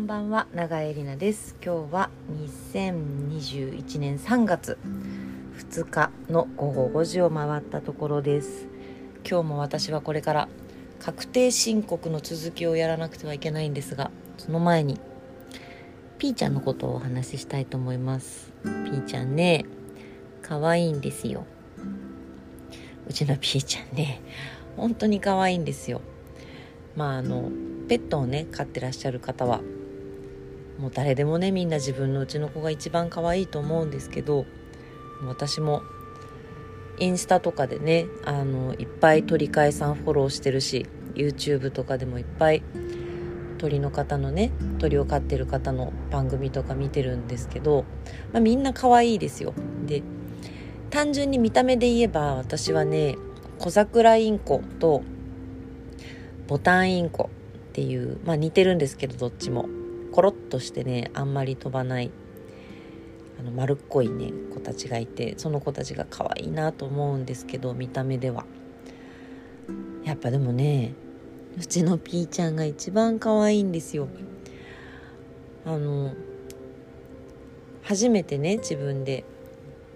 んばんは永江里奈です。今日は2021年3月2日の午後5時を回ったところです。今日も私はこれから確定申告の続きをやらなくてはいけないんですがその前にピーちゃんのことをお話ししたいと思います。ピーちゃんね可愛いんですよ。うちのピーちゃんね本当に可愛いんですよ。まああのペットをね飼ってらっしゃる方はもう誰でもねみんな自分のうちの子が一番可愛いと思うんですけど私もインスタとかでねあのいっぱい鳥飼さんフォローしてるし YouTube とかでもいっぱい鳥の方のね鳥を飼ってる方の番組とか見てるんですけど、まあ、みんな可愛いですよ。で単純に見た目で言えば私はね小桜インコとボタンインコっていうまあ似てるんですけどどっちも。コロッとしてねあんまり飛ばないあの丸っこいね子たちがいてその子たちが可愛いなと思うんですけど見た目では。やっぱでもねうちのピーちゃんが一番可愛いんですよ。あの初めてね自分で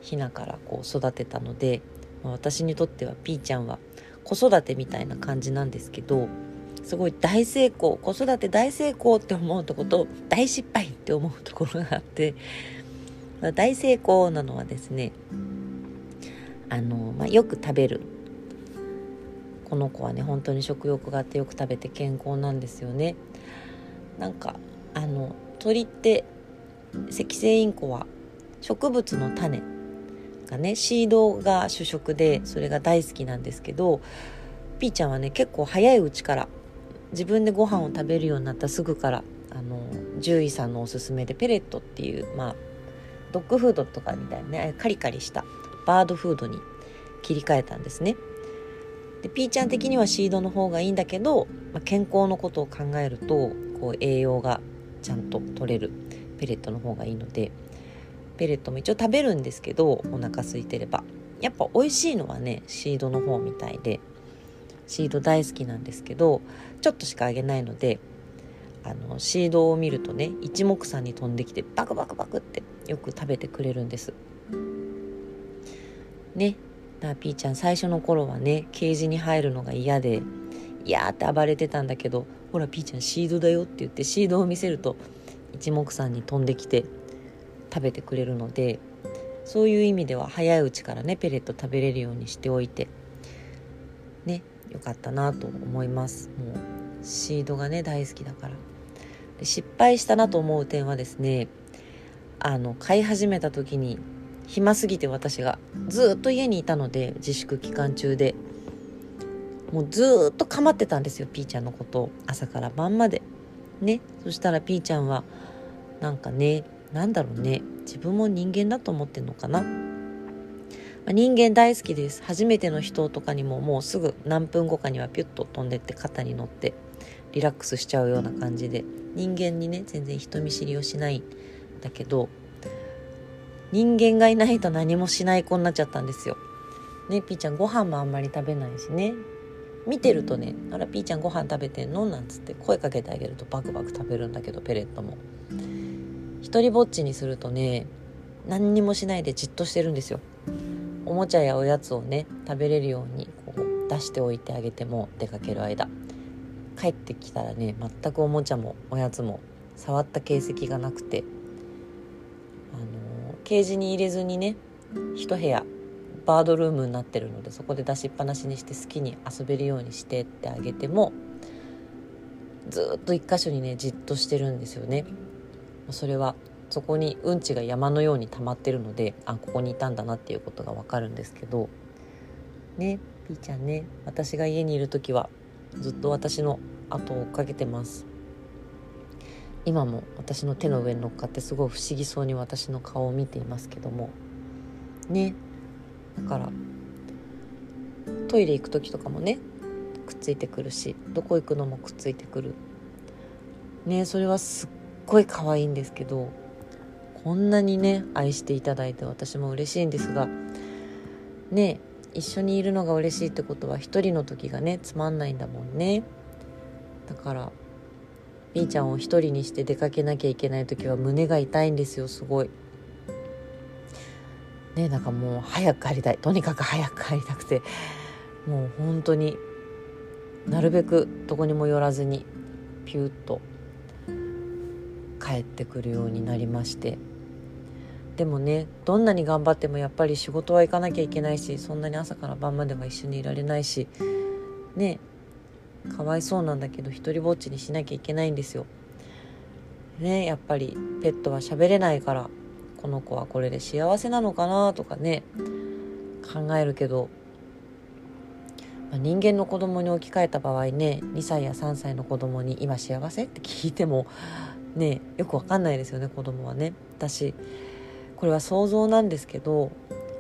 ひなからこう育てたので私にとってはピーちゃんは子育てみたいな感じなんですけどすごい大成功子育て大成功って思うとこと大失敗って思うところがあって大成功なのはですねあの、まあ、よく食べる。この子はね本当に食欲があってよく食べて健康なんですよね。なんかあの鳥って赤星インコは植物の種がねシードが主食でそれが大好きなんですけどピーちゃんはね結構早いうちから自分でご飯を食べるようになったすぐからあの獣医さんのおすすめでペレットっていうまあドッグフードとかみたいなねカリカリしたバードフードに切り替えたんですね。でピーちゃん的にはシードの方がいいんだけど、まあ、健康のことを考えるとこう栄養がちゃんと取れるペレットの方がいいのでペレットも一応食べるんですけどお腹空いてればやっぱ美味しいのはねシードの方みたいでシード大好きなんですけどちょっとしかあげないのであのシードを見るとね一目散に飛んできてバクバクバクってよく食べてくれるんです。ね。だピーちゃん最初の頃はねケージに入るのが嫌で「いや」って暴れてたんだけど「ほらピーちゃんシードだよ」って言ってシードを見せると一目散に飛んできて食べてくれるのでそういう意味では早いうちからねペレット食べれるようにしておいて。ね。よかったなと思います。もうシードがね大好きだから。失敗したなと思う点はですねあの飼い始めた時に暇すぎて私がずっと家にいたので自粛期間中でもうずっと構ってたんですよピーちゃんのこと朝から晩まで。ねそしたらピーちゃんはなんかねなんだろうね自分も人間だと思ってんのかな、まあ、人間大好きです初めての人とかにももうすぐ何分後かにはピュッと飛んでって肩に乗ってリラックスしちゃうような感じで人間にね全然人見知りをしないんだけど人間がいないと何もしない子になっちゃったんですよ。ねピーちゃんご飯もあんまり食べないしね見てるとね「あらピーちゃんご飯食べてんの?」なんつって声かけてあげるとバクバク食べるんだけどペレットも。一人ぼっちにするとね何にもしないでじっとしてるんですよおもちゃやおやつをね食べれるようにこう出しておいてあげても出かける間。帰ってきたらね全くおもちゃもおやつも触った形跡がなくてあのケージに入れずにね一部屋バードルームになってるのでそこで出しっぱなしにして好きに遊べるようにしてってあげてもずっと一箇所にねじっとしてるんですよね。それはそこにうんちが山のように溜まってるのであここにいたんだなっていうことがわかるんですけど。ねピーちゃんね私が家にいる時はずっと私の後を追っかけてます。今も私の手の上に乗っかってすごい不思議そうに私の顔を見ていますけども。ねだからトイレ行く時とかもねくっついてくるしどこ行くのもくっついてくる。ねそれはすっごい可愛いんですけどこんなにね愛していただいて私も嬉しいんですがね一緒にいるのが嬉しいってことは一人の時がねつまんないんだもんね。だからピーちゃんを一人にして出かけなきゃいけない時は胸が痛いんですよすごい。ねなんかもう早く帰りたい。とにかく早く帰りたくて。もう本当になるべくどこにも寄らずにピュッと帰ってくるようになりましてでもねどんなに頑張ってもやっぱり仕事は行かなきゃいけないしそんなに朝から晩までは一緒にいられないしねかわいそうなんだけど一人ぼっちにしなきゃいけないんですよ。ねやっぱりペットは喋れないからこの子はこれで幸せなのかなとかね考えるけど、まあ、人間の子供に置き換えた場合ね2歳や3歳の子供に今幸せって聞いてもねよくわかんないですよね子供はね。私これは想像なんですけど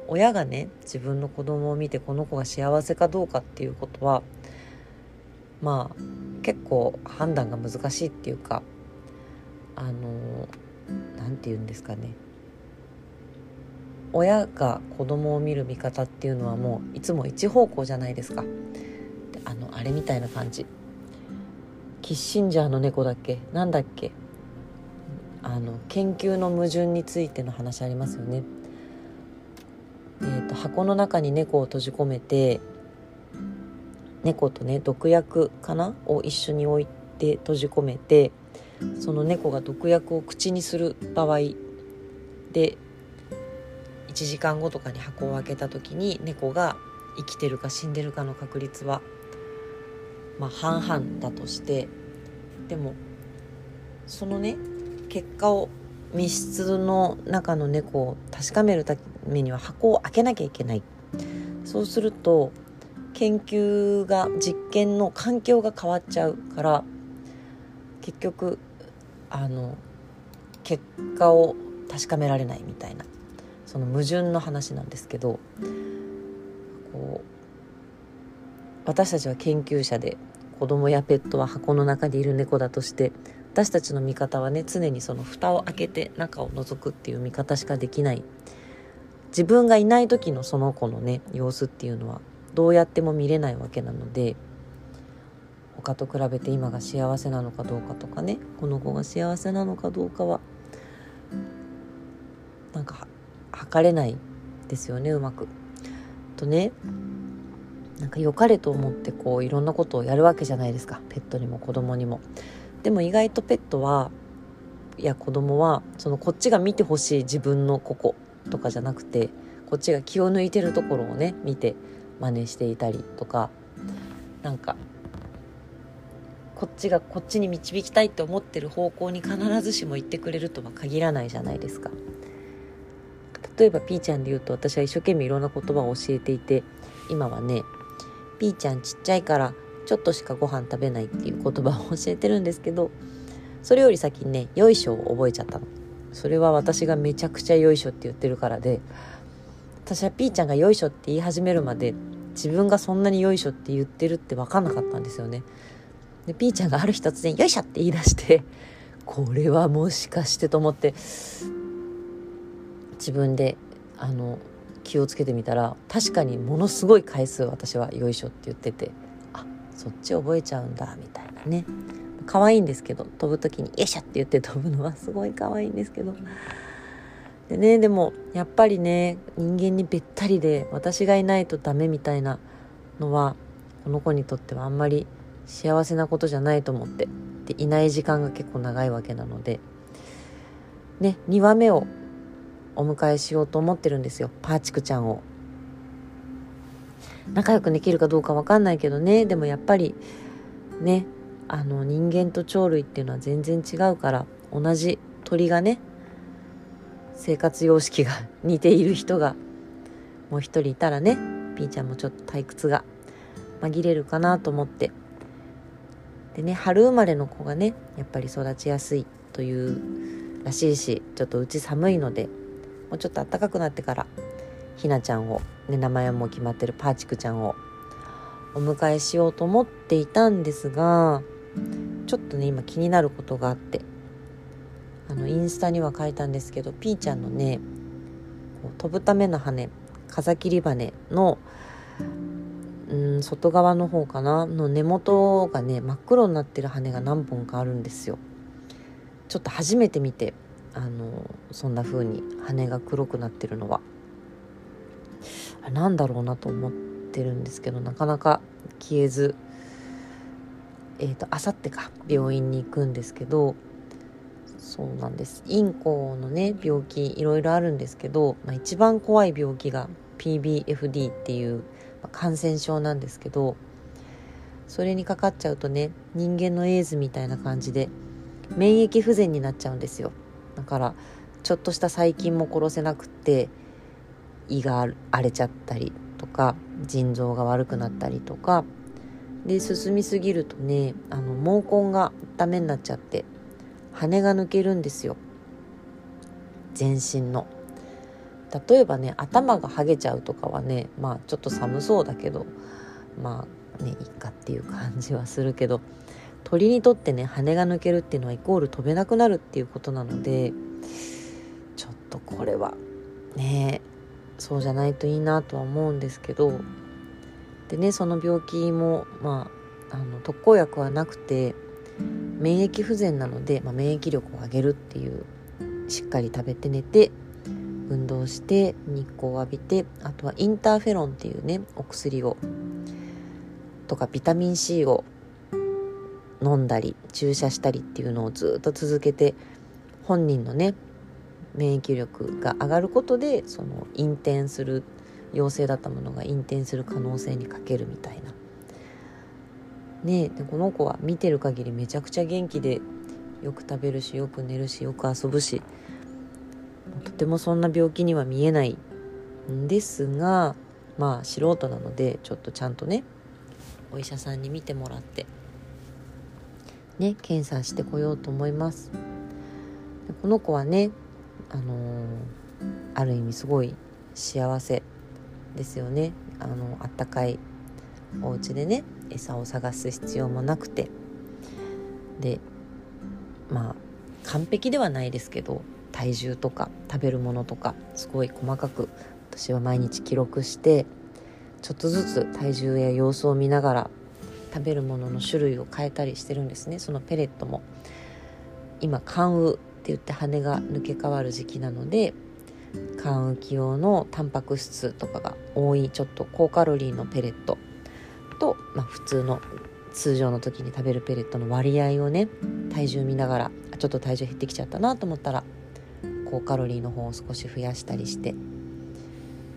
親がね自分の子供を見てこの子が幸せかどうかっていうことはまあ結構判断が難しいっていうかあの何て言うんですかね。親が子供を見る見方っていうのはもういつも一方向じゃないですか。あのあれみたいな感じ。キッシンジャーの猫だっけ？なんだっけ？あの研究の矛盾についての話ありますよね。えーと箱の中に猫を閉じ込めて猫とね毒薬かな？を一緒に置いて閉じ込めてその猫が毒薬を口にする場合で1時間後とかに箱を開けた時に猫が生きてるか死んでるかの確率はまあ半々だとしてでもそのね結果を密室の中の猫を確かめるためには箱を開けなきゃいけない。そうすると研究が実験の環境が変わっちゃうから結局あの結果を確かめられないみたいな。その矛盾の話なんですけどこう私たちは研究者で子供やペットは箱の中にいる猫だとして私たちの見方はね常にその蓋を開けて中を覗くっていう見方しかできない自分がいない時のその子のね様子っていうのはどうやっても見れないわけなので他と比べて今が幸せなのかどうかとかねこの子が幸せなのかどうかはなんか測れないですよねうまく。とねなんか良かれと思ってこういろんなことをやるわけじゃないですかペットにも子供にも。でも意外とペットはいや子供はそのこっちが見てほしい自分のこことかじゃなくてこっちが気を抜いてるところをね見て真似していたりとかなんかこっちがこっちに導きたいって思ってる方向に必ずしも言ってくれるとは限らないじゃないですか。例えばピーちゃんで言うと私は一生懸命いろんな言葉を教えていて今はね「ピーちゃんちっちゃいからちょっとしかご飯食べない」っていう言葉を教えてるんですけどそれより先にね「よいしょ」を覚えちゃったの。それは私がめちゃくちゃよいしょって言ってるからで私はピーちゃんがよいしょって言い始めるまで自分がそんなによいしょって言ってるって分かんなかったんですよね。でピーちゃんがある日突然「よいしょ!」って言い出してこれはもしかしてと思って自分であの気をつけてみたら確かにものすごい回数私は「よいしょ」って言っててそっち覚えちゃうんだみたいなね。可愛いんですけど飛ぶ時に「よいしょ!」って言って飛ぶのはすごい可愛いんですけど。でねでもやっぱりね人間にべったりで私がいないとダメみたいなのはこの子にとってはあんまり幸せなことじゃないと思ってでいない時間が結構長いわけなので。ね2羽目をお迎えしようと思ってるんですよパーチクちゃんを。仲良くできるかどうか分かんないけどね。でもやっぱりねあの人間と鳥類っていうのは全然違うから同じ鳥がね生活様式が似ている人がもう一人いたらねピーちゃんもちょっと退屈が紛れるかなと思って。でね春生まれの子がねやっぱり育ちやすいというらしいしちょっとうち寒いのでもうちょっと暖かくなってからひなちゃんを、ね、名前も決まってるパーチクちゃんをお迎えしようと思っていたんですがちょっとね今気になることがあってあのインスタには書いたんですけどピーちゃんのね飛ぶための羽風切り羽のうん外側の方かなの根元がね真っ黒になってる羽が何本かあるんですよ。ちょっと初めて見てあのそんな風に羽が黒くなってるのは。何だろうなと思ってるんですけどなかなか消えずえっ、ー、とあさってか病院に行くんですけどそうなんです。インコのね病気いろいろあるんですけど、まあ、一番怖い病気が PBFD っていう感染症なんですけどそれにかかっちゃうとね人間のエイズみたいな感じで免疫不全になっちゃうんですよ。だからちょっとした細菌も殺せなくって胃が荒れちゃったりとか腎臓が悪くなったりとか。で進みすぎるとねあの毛根がダメになっちゃって羽が抜けるんですよ。全身の。例えばね頭がはげちゃうとかはねまあちょっと寒そうだけどまあねいっかっていう感じはするけど鳥にとってね羽が抜けるっていうのはイコール飛べなくなるっていうことなのでちょっとこれはねそうじゃないといいなとは思うんですけどでねその病気もまああの特効薬はなくて免疫不全なので、まあ、免疫力を上げるっていうしっかり食べて寝て運動して日光を浴びてあとはインターフェロンっていうねお薬をとかビタミン C を飲んだり注射したりっていうのをずっと続けて本人のね免疫力が上がることでその陰転する陽性だったものが陰転する可能性に欠けるみたいな。ねでこの子は見てる限りめちゃくちゃ元気でよく食べるしよく寝るしよく遊ぶしとてもそんな病気には見えないんですがまあ素人なのでちょっとちゃんとねお医者さんに見てもらってね検査してこようと思いますこの子はねあのー、ある意味すごい幸せですよね。あのあったかいお家でね餌を探す必要もなくて。でまあ完璧ではないですけど体重とか食べるものとかすごい細かく私は毎日記録してちょっとずつ体重や様子を見ながら食べるものの種類を変えたりしてるんですね。そのペレットも。今関羽言って羽が抜け変わる時期なので関羽気用のタンパク質とかが多いちょっと高カロリーのペレットと、まあ、普通の通常の時に食べるペレットの割合をね体重見ながらちょっと体重減ってきちゃったなと思ったら高カロリーの方を少し増やしたりして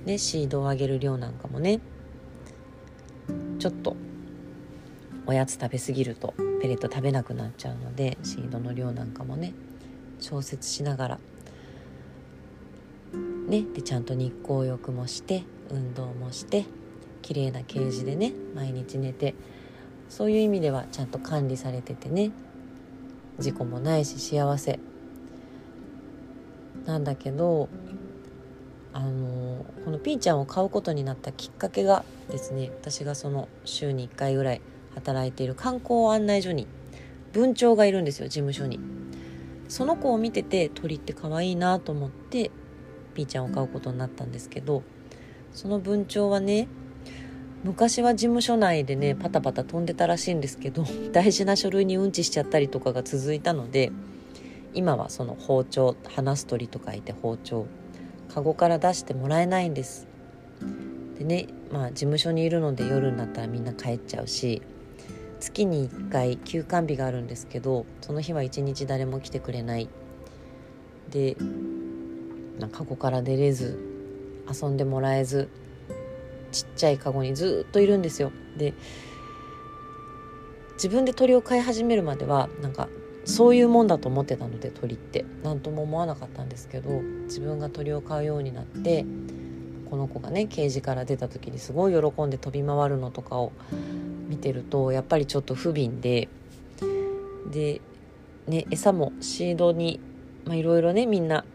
でシードをあげる量なんかもねちょっとおやつ食べ過ぎるとペレット食べなくなっちゃうのでシードの量なんかもね調節しながら。ね。でちゃんと日光浴もして運動もして綺麗なケージでね毎日寝てそういう意味ではちゃんと管理されててね事故もないし幸せ。なんだけどあのこのピーちゃんを買うことになったきっかけがですね私がその週に1回ぐらい働いている観光案内所に文鳥がいるんですよ事務所に。その子を見てて鳥って可愛いなと思ってピーちゃんを買うことになったんですけどその文鳥はね昔は事務所内でねパタパタ飛んでたらしいんですけど 大事な書類にうんちしちゃったりとかが続いたので今はその包丁話す鳥と書いて包丁カゴから出してもらえないんです。でねまあ事務所にいるので夜になったらみんな帰っちゃうし月に1回休館日があるんですけどその日は一日誰も来てくれない。でカゴから出れず遊んでもらえずちっちゃいカゴにずっといるんですよ。で自分で鳥を飼い始めるまではなんかそういうもんだと思ってたので鳥って。何とも思わなかったんですけど自分が鳥を飼うようになってこの子がねケージから出た時にすごい喜んで飛び回るのとかを見てるとやっぱりちょっと不憫でで、ね、餌もシードにいろいろねみんな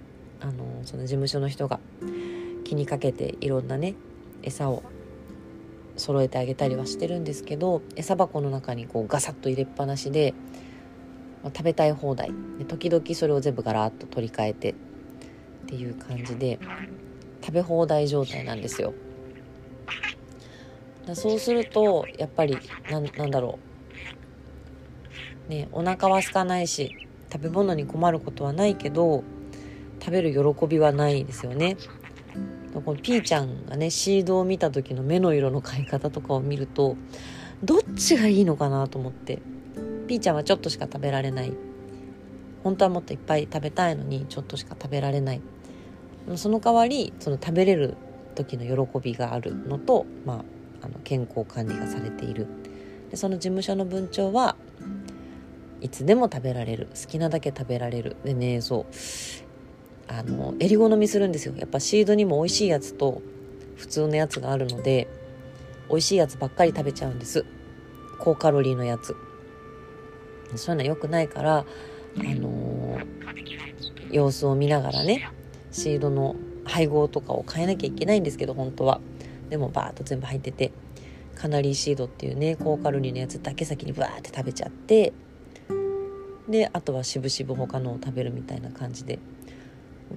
あのその事務所の人が気にかけていろんなね餌を揃えてあげたりはしてるんですけど餌箱の中にこうガサッと入れっぱなしで、まあ、食べたい放題で時々それを全部ガラッと取り替えてっていう感じで食べ放題状態なんですよ。だそうするとやっぱりななんだろう。ねお腹は空かないし食べ物に困ることはないけど食べる喜びはないですよね。このピーちゃんがねシードを見た時の目の色の変え方とかを見るとどっちがいいのかなと思って。ピーちゃんはちょっとしか食べられない。本当はもっといっぱい食べたいのにちょっとしか食べられない。その代わりその食べれる時の喜びがあるのと、まあ、あの健康管理がされている。でその事務所の文鳥はいつでも食べられる。好きなだけ食べられる。でねそう。あのえり好みするんですよ。やっぱシードにも美味しいやつと普通のやつがあるので美味しいやつばっかり食べちゃうんです。高カロリーのやつ。そういうのは良くないからあのー、様子を見ながらねシードの配合とかを変えなきゃいけないんですけど本当は。でもバーッと全部入っててカナリーシードっていうね高カロリーのやつだけ先にバーって食べちゃってであとはしぶしぶ他のを食べるみたいな感じで。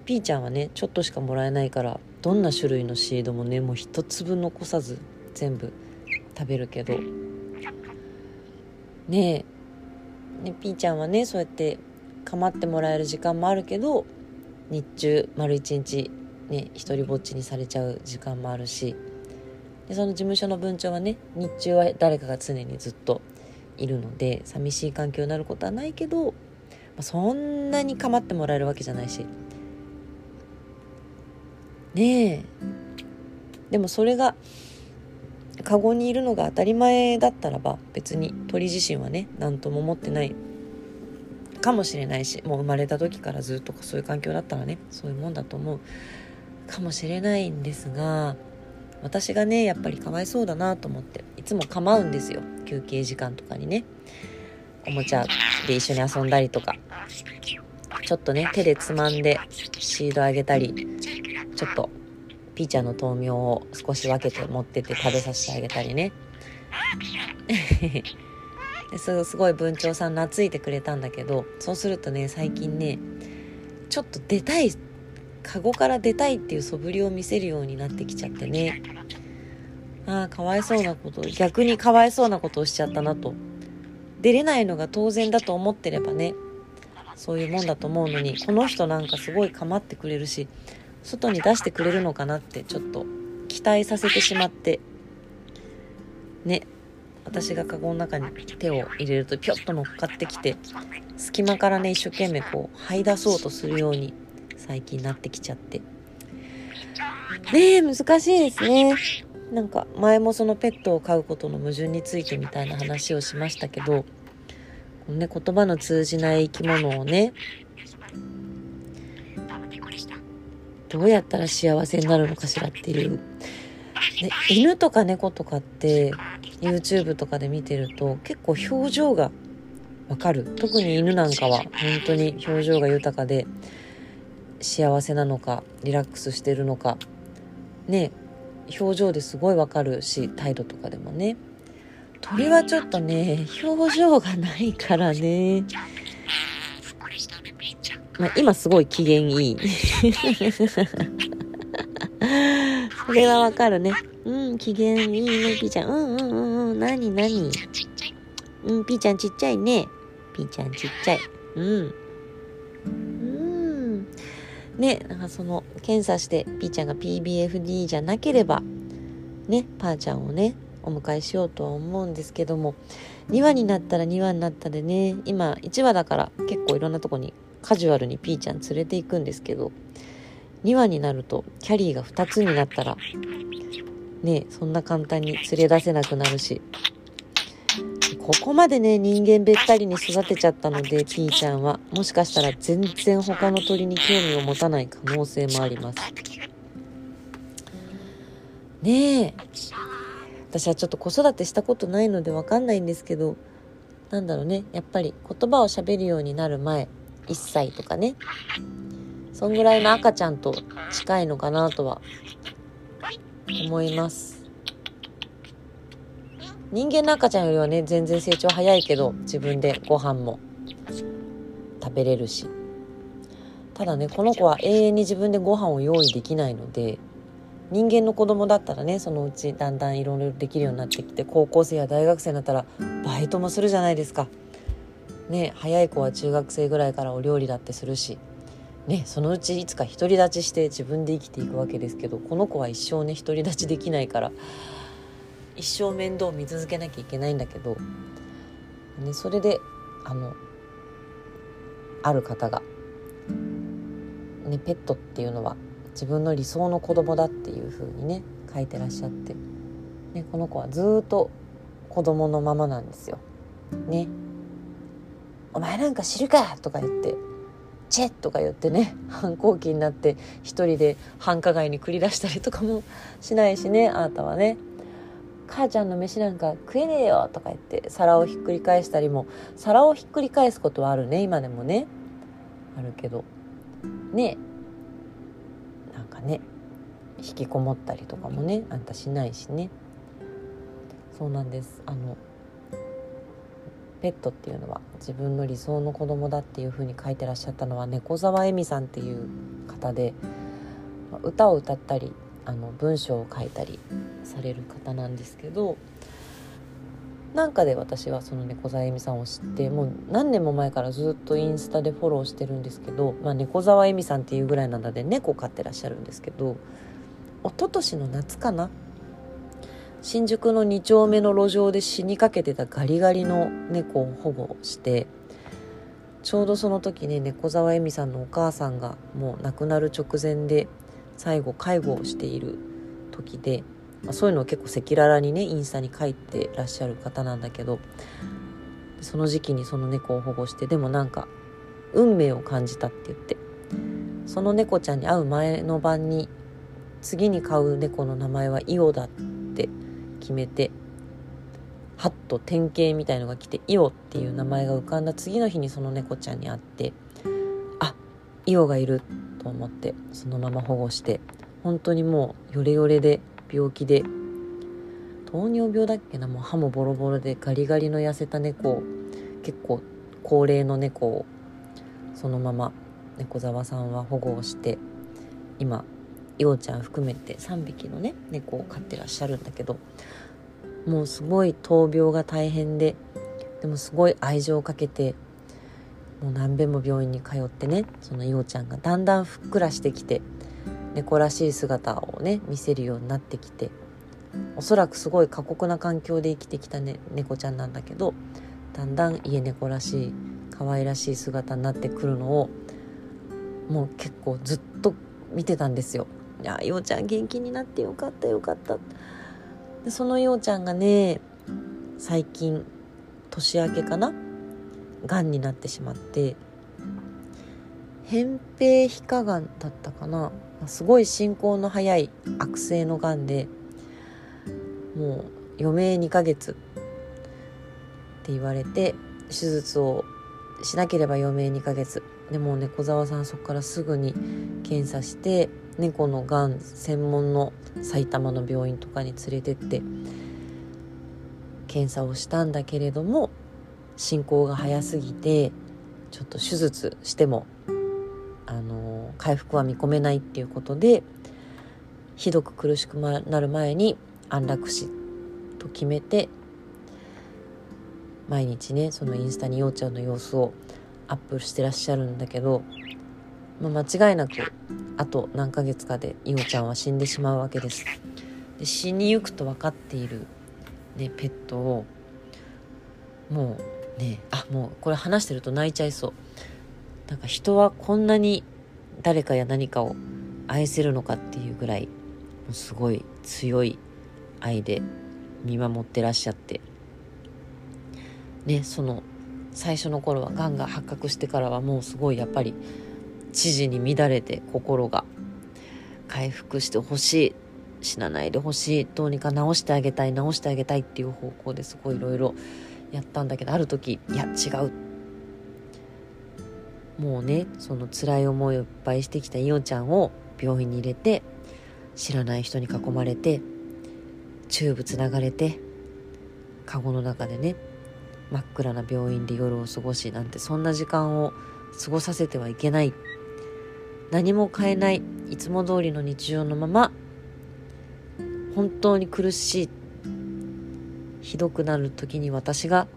ピーちゃんはねちょっとしかもらえないからどんな種類のシードもねもう一粒残さず全部食べるけど。ねえ。ねピーちゃんはねそうやって構ってもらえる時間もあるけど日中丸一日ね一人ぼっちにされちゃう時間もあるし。でその事務所の文鳥はね日中は誰かが常にずっといるので寂しい環境になることはないけど、まあ、そんなに構ってもらえるわけじゃないし。ねえ。でもそれがカゴにいるのが当たり前だったらば別に鳥自身はね何とも思ってない。かもしれないしもう生まれた時からずっとそういう環境だったらねそういうもんだと思う。かもしれないんですが私がねやっぱりかわいそうだなと思っていつも構うんですよ。休憩時間とかにね。おもちゃで一緒に遊んだりとか。ちょっとね手でつまんでシードあげたりちょっとピーちゃんの豆苗を少し分けて持ってって食べさせてあげたりね。すごい文鳥さん懐いてくれたんだけどそうするとね最近ねちょっと出たいカゴから出たいっていう素振りを見せるようになってきちゃってね。ああかわいそうなこと逆にかわいそうなことをしちゃったなと。出れないのが当然だと思ってればねそういうもんだと思うのにこの人なんかすごい構ってくれるし外に出してくれるのかなってちょっと期待させてしまって。ね。私がカゴの中に手を入れるとピョッと乗っかってきて隙間からね一生懸命こう這い出そうとするように最近なってきちゃって。ねえ難しいですね。なんか前もそのペットを飼うことの矛盾についてみたいな話をしましたけどね言葉の通じない生き物をねどうやったら幸せになるのかしらっていう、ね、犬とか猫とかって YouTube とかで見てると結構表情がわかる。特に犬なんかは本当に表情が豊かで幸せなのかリラックスしてるのか。ね表情ですごいわかるし態度とかでもね。鳥はちょっとね表情がないからね。まあ、今すごい機嫌いい。それはわかるね。うん機嫌いいねピーちゃん。うんうんうんうん。なになにうんピーちゃんちっちゃいね。ピーちゃんちっちゃい。うんうんねなんかその検査してピーちゃんが PBFD じゃなければねパーちゃんをねお迎えしようとは思うんですけども2話になったら2話になったでね今1話だから結構いろんなとこにカジュアルにピーちゃん連れて行くんですけど2話になるとキャリーが2つになったらねそんな簡単に連れ出せなくなるしここまでね人間べったりに育てちゃったのでピーちゃんは。もしかしたら全然他の鳥に興味を持たない可能性もあります。ねえ。私はちょっと子育てしたことないので分かんないんですけどなんだろうね。やっぱり言葉をしゃべるようになる前1歳とかね。そんぐらいの赤ちゃんと近いのかなとは思います。人間の赤ちゃんよりはね全然成長早いけど自分でご飯も食べれるしただねこの子は永遠に自分でご飯を用意できないので人間の子供だったらねそのうちだんだんいろいろできるようになってきて高校生や大学生になったらバイトもするじゃないですか。ね早い子は中学生ぐらいからお料理だってするし、ね、そのうちいつか独り立ちして自分で生きていくわけですけどこの子は一生ね独り立ちできないから一生面倒見続けなきゃいけないんだけど、ね、それであのある方が、ね、ペットっていうのは自分の理想の子供だっていう風にね書いてらっしゃって、ね、この子はずっと子供のままなんですよ。ね。お前なんか知るかとか言って「チェッ!」とか言ってね反抗期になって一人で繁華街に繰り出したりとかもしないしねあなたはね母ちゃんの飯なんか食えねえよとか言って皿をひっくり返したりも皿をひっくり返すことはあるね今でもね。あるけど。ね。なんかね。引きこもったりとかもねあんたしないしね。そうなんです。あのペットっていうのは自分の理想の子供だっていうふうに書いてらっしゃったのは猫沢恵美さんっていう方で歌を歌ったりあの文章を書いたりされる方なんですけどなんかで私はその猫沢恵美さんを知ってもう何年も前からずっとインスタでフォローしてるんですけど、まあ、猫沢恵美さんっていうぐらいなので猫飼ってらっしゃるんですけど一昨年の夏かな新宿の2丁目の路上で死にかけてたガリガリの猫を保護してちょうどその時ね猫沢恵美さんのお母さんがもう亡くなる直前で最後介護をしている時で、まあ、そういうのを結構赤裸々にねインスタに書いてらっしゃる方なんだけどその時期にその猫を保護してでもなんか運命を感じたって言ってその猫ちゃんに会う前の晩に次に飼う猫の名前はイオだって決めてはっと典型みたいのが来てイオっていう名前が浮かんだ次の日にその猫ちゃんに会ってあイオがいると思ってそのまま保護して本当にもうヨレヨレで病気で糖尿病だっけなもう歯もボロボロでガリガリの痩せた猫を結構高齢の猫をそのまま猫沢さんは保護をして今いおちゃん含めて3匹のね猫を飼ってらっしゃるんだけどもうすごい闘病が大変ででもすごい愛情をかけてもう何べんも病院に通ってねそのいおちゃんがだんだんふっくらしてきて猫らしい姿をね見せるようになってきておそらくすごい過酷な環境で生きてきた、ね、猫ちゃんなんだけどだんだん家猫らしい可愛らしい姿になってくるのをもう結構ずっと見てたんですよ。いやようちゃん元気になってよかったよかったでそのようちゃんがね最近年明けかながんになってしまって扁平皮下がんだったかな。すごい進行の早い悪性のがんでもう余命2ヶ月って言われて手術をしなければ余命2ヶ月。でも猫沢さんそこからすぐに検査して猫のがん専門の埼玉の病院とかに連れてって検査をしたんだけれども進行が早すぎてちょっと手術してもあの回復は見込めないっていうことでひどく苦しくなる前に安楽死と決めて毎日ねそのインスタにようちゃんの様子をアップしてらっしゃるんだけど、まあ、間違いなくあと何ヶ月かでいおちゃんは死んでしまうわけです。で死にゆくと分かっている、ね、ペットをもうねあもうこれ話してると泣いちゃいそう。なんか人はこんなに誰かや何かを愛せるのかっていうぐらいもうすごい強い愛で見守ってらっしゃって。ねその最初の頃はがんが発覚してからはもうすごいやっぱり知事に乱れて心が。回復してほしい。死なないでほしい。どうにか治してあげたい治してあげたいっていう方向ですごいいろいろやったんだけどある時いや違う。もうねその辛い思いをいっぱいしてきたいおちゃんを病院に入れて知らない人に囲まれてチューブつながれてカゴの中でね真っ暗な病院で夜を過ごしなんてそんな時間を過ごさせてはいけない。何も変えないいつも通りの日常のまま本当に苦しい。ひどくなる時に私が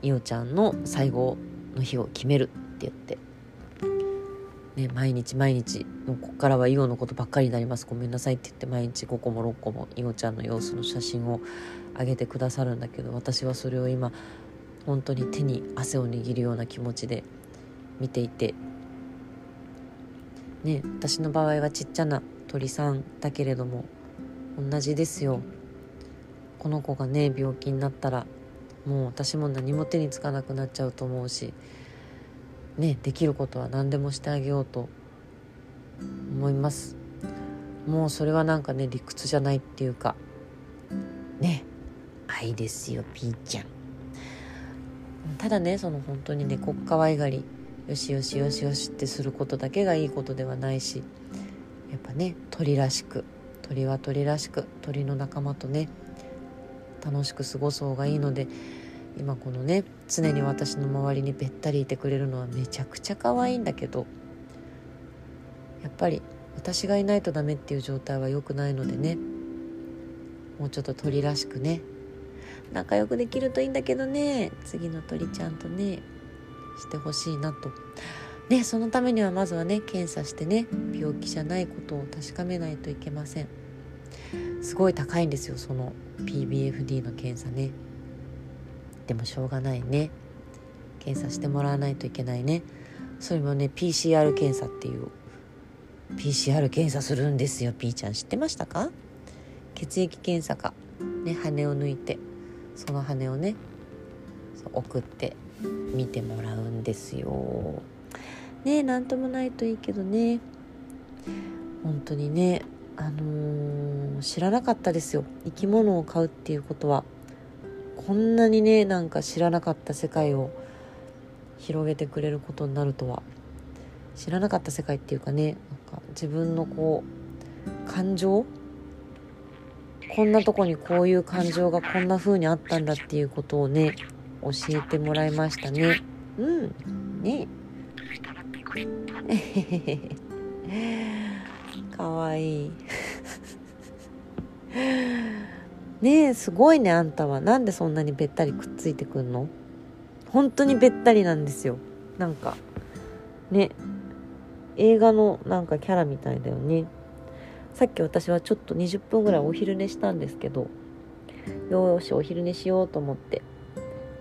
いおちゃんの最後の日を決めるって言って。ね、毎日毎日もうここからはイオのことばっかりになります。ごめんなさいって言って毎日5個も6個もイオちゃんの様子の写真を上げてくださるんだけど私はそれを今本当に手に汗を握るような気持ちで見ていて。ね私の場合はちっちゃな鳥さんだけれども同じですよ。この子がね病気になったらもう私も何も手につかなくなっちゃうと思うしねできることは何でもしてあげようと思います。もうそれはなんかね理屈じゃないっていうかね愛ですよピーちゃん。ただねその本当に猫、ね、可愛がりよしよしよしよしってすることだけがいいことではないしやっぱね鳥らしく鳥は鳥らしく鳥の仲間とね楽しく過ごす方がいいので今このね常に私の周りにべったりいてくれるのはめちゃくちゃ可愛いんだけどやっぱり私がいないとダメっていう状態は良くないのでねもうちょっと鳥らしくね仲良くできるといいんだけどね次の鳥ちゃんとねしてほしいなと。ね、そのためにはまずはね検査してね病気じゃないことを確かめないといけませんすごい高いんですよその PBFD の検査ね。でもしょうがないね。検査してもらわないといけないね。それもね PCR 検査っていう PCR 検査するんですよ。P ちゃん知ってましたか？血液検査か、ね、羽を抜いてその羽をね送って見てもらうんですよ。ねなんともないといいけどね。本当にねあのー、知らなかったですよ。生き物を飼うっていうことは。こんなにねなんか知らなかった世界を広げてくれることになるとは。知らなかった世界っていうかねなんか自分のこう感情？こんなとこにこういう感情がこんな風にあったんだっていうことをね教えてもらいましたね。うん。ね。かわいい ねえすごいねあんたは。なんでそんなにべったりくっついてくんの？本当にべったりなんですよ。なんかね。映画のなんかキャラみたいだよね。さっき私はちょっと20分ぐらいお昼寝したんですけどよしお昼寝しようと思って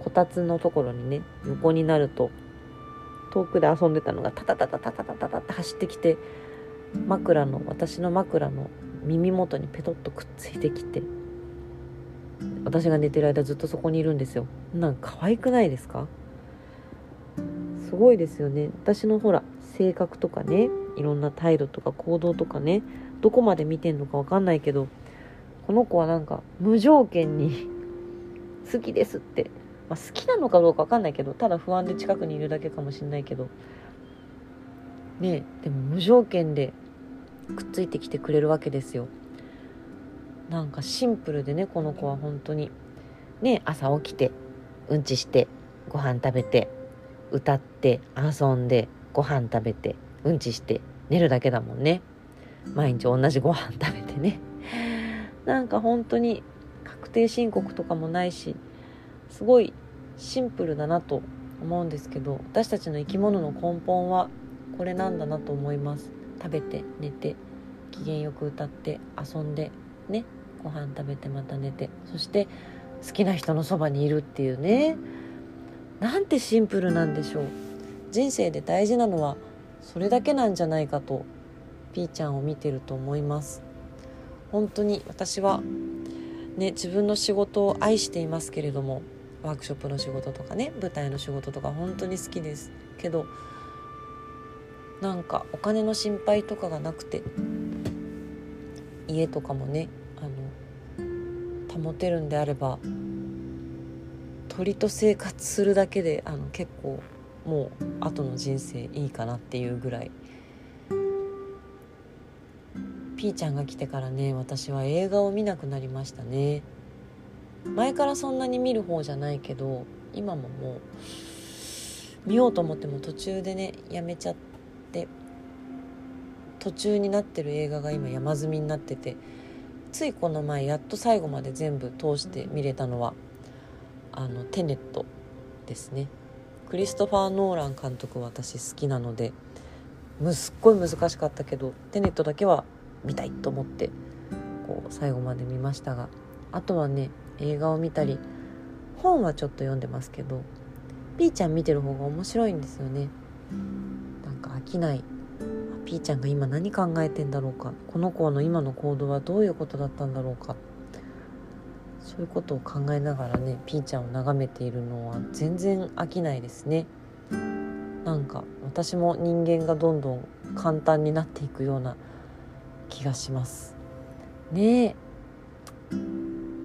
こたつのところにね横になると遠くで遊んでたのがタタタタタタタタタって走ってきて枕の私の枕の耳元にペトッとくっついてきて私が寝てる間ずっとそこにいるんですよ。なんか可愛くないですか？すごいですよね。私のほら性格とかねいろんな態度とか行動とかねどこまで見てんのか分かんないけどこの子はなんか無条件に好きですってまあ、好きなのかどうか分かんないけどただ不安で近くにいるだけかもしれないけどねでも無条件でくっついてきてくれるわけですよ。なんかシンプルでねこの子は本当に。ね朝起きてうんちしてご飯食べて歌って遊んでご飯食べてうんちして寝るだけだもんね。毎日同じご飯食べてね。なんか本当に確定申告とかもないしすごいシンプルだなと思うんですけど私たちの生き物の根本はこれなんだなと思います。食べて寝て機嫌よく歌って遊んでねご飯食べてまた寝てそして好きな人のそばにいるっていうね。なんてシンプルなんでしょう。人生で大事なのはそれだけなんじゃないかとピーちゃんを見てると思います。本当に私はね自分の仕事を愛していますけれどもワークショップの仕事とかね舞台の仕事とか本当に好きですけどなんかお金の心配とかがなくて家とかもねあの保てるんであれば鳥と生活するだけであの結構もう後の人生いいかなっていうぐらい。ピーちゃんが来てからね私は映画を見なくなりましたね。前からそんなに見る方じゃないけど今ももう見ようと思っても途中でねやめちゃって途中になってる映画が今山積みになっててついこの前やっと最後まで全部通して見れたのはあのテネットですね。クリストファー・ノーラン監督私好きなのですっごい難しかったけどテネットだけは見たいと思ってこう最後まで見ましたがあとはね映画を見たり本はちょっと読んでますけどピーちゃん見てる方が面白いんですよね。なんか飽きないピーちゃんが今何考えてんだろうか？この子の今の行動はどういうことだったんだろうか？そういうことを考えながらねピーちゃんを眺めているのは全然飽きないですね。なんか私も人間がどんどん簡単になっていくような気がします。ねえ。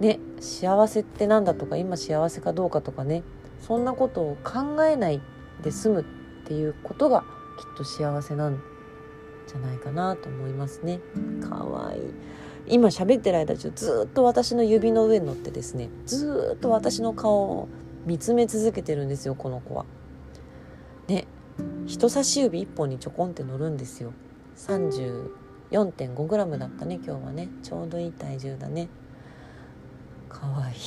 ね幸せって何だとか今幸せかどうかとかね。そんなことを考えないで済むっていうことがきっと幸せなんじゃないかなと思いますね。かわいい。今喋ってる間中ずっと私の指の上に乗ってですねずっと私の顔を見つめ続けてるんですよこの子は。ね人差し指1本にちょこんって乗るんですよ。34.5g だったね今日はね。ちょうどいい体重だね。かわいい。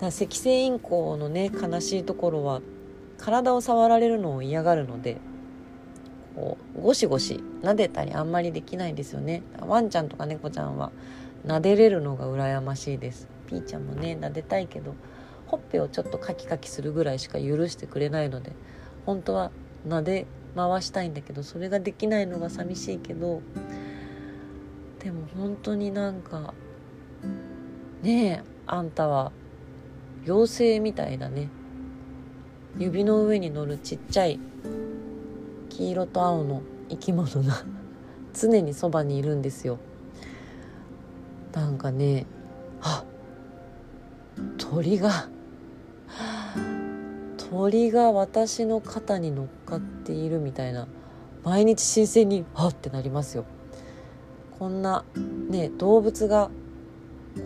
だ赤星インコのね悲しいところは体を触られるのを嫌がるのでこうゴシゴシ撫でたりあんまりできないですよね。ワンちゃんとか猫ちゃんは撫でれるのが羨ましいです。ピーちゃんもね撫でたいけどほっぺをちょっとカキカキするぐらいしか許してくれないので本当は撫で回したいんだけどそれができないのが寂しいけどでも本当になんかねえあんたは妖精みたいだね。指の上に乗るちっちゃい黄色と青の生き物が 常にそばにいるんですよ。なんかねあ鳥が鳥が私の肩に乗っかっているみたいな毎日新鮮にはってなりますよ。こんなね動物が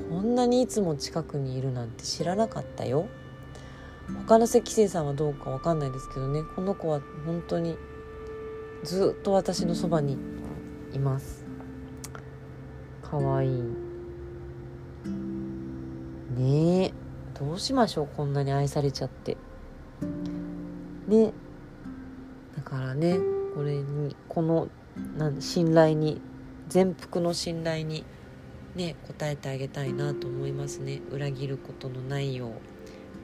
こんなにいつも近くにいるなんて知らなかったよ。他の石星さんはどうかわかんないですけどね。この子は本当にずっと私のそばにいます。かわいい。ねえ。どうしましょうこんなに愛されちゃって。ね。だからねこれにこのなん信頼に全幅の信頼にね応えてあげたいなと思いますね。裏切ることのないよう。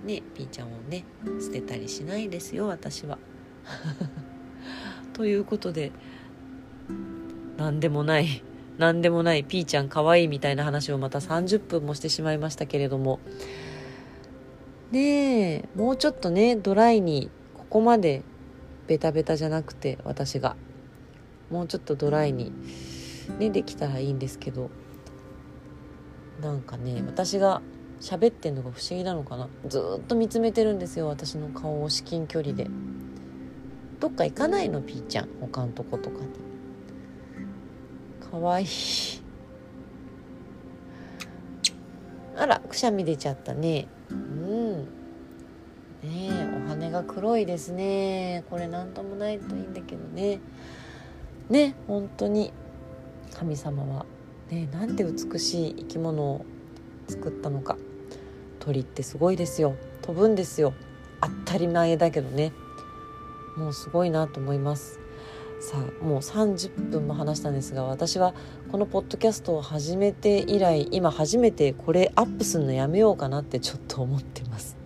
ねピーちゃんをね捨てたりしないですよ私は。ということで何でもない何でもないピーちゃんかわいいみたいな話をまた30分もしてしまいましたけれども。ねえもうちょっとねドライにここまでベタベタじゃなくて私が。もうちょっとドライにねできたらいいんですけど。なんかね私が喋ってんのが不思議なのかな？ずっと見つめてるんですよ私の顔を至近距離で。どっか行かないのピーちゃん。他のとことかに。かわいい。あらくしゃみ出ちゃったね。うん。ねえお羽が黒いですね。これ何ともないといいんだけどね。ね本当に。神様は。ねなんて美しい生き物を作ったのか。鳥ってすごいですよ。飛ぶんですよ。当たり前だけどね。もうすごいなと思います。さあもう30分も話したんですが私はこのポッドキャストを始めて以来今初めてこれアップするのやめようかなって ちょっと思ってます。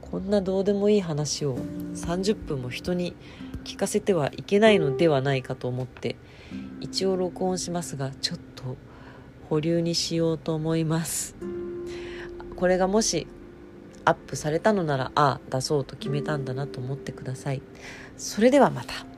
こんなどうでもいい話を30分も人に聞かせてはいけないのではないかと思って一応録音しますがちょっと保留にしようと思います。これがもしアップされたのならああ出そうと決めたんだなと思ってください。それではまた。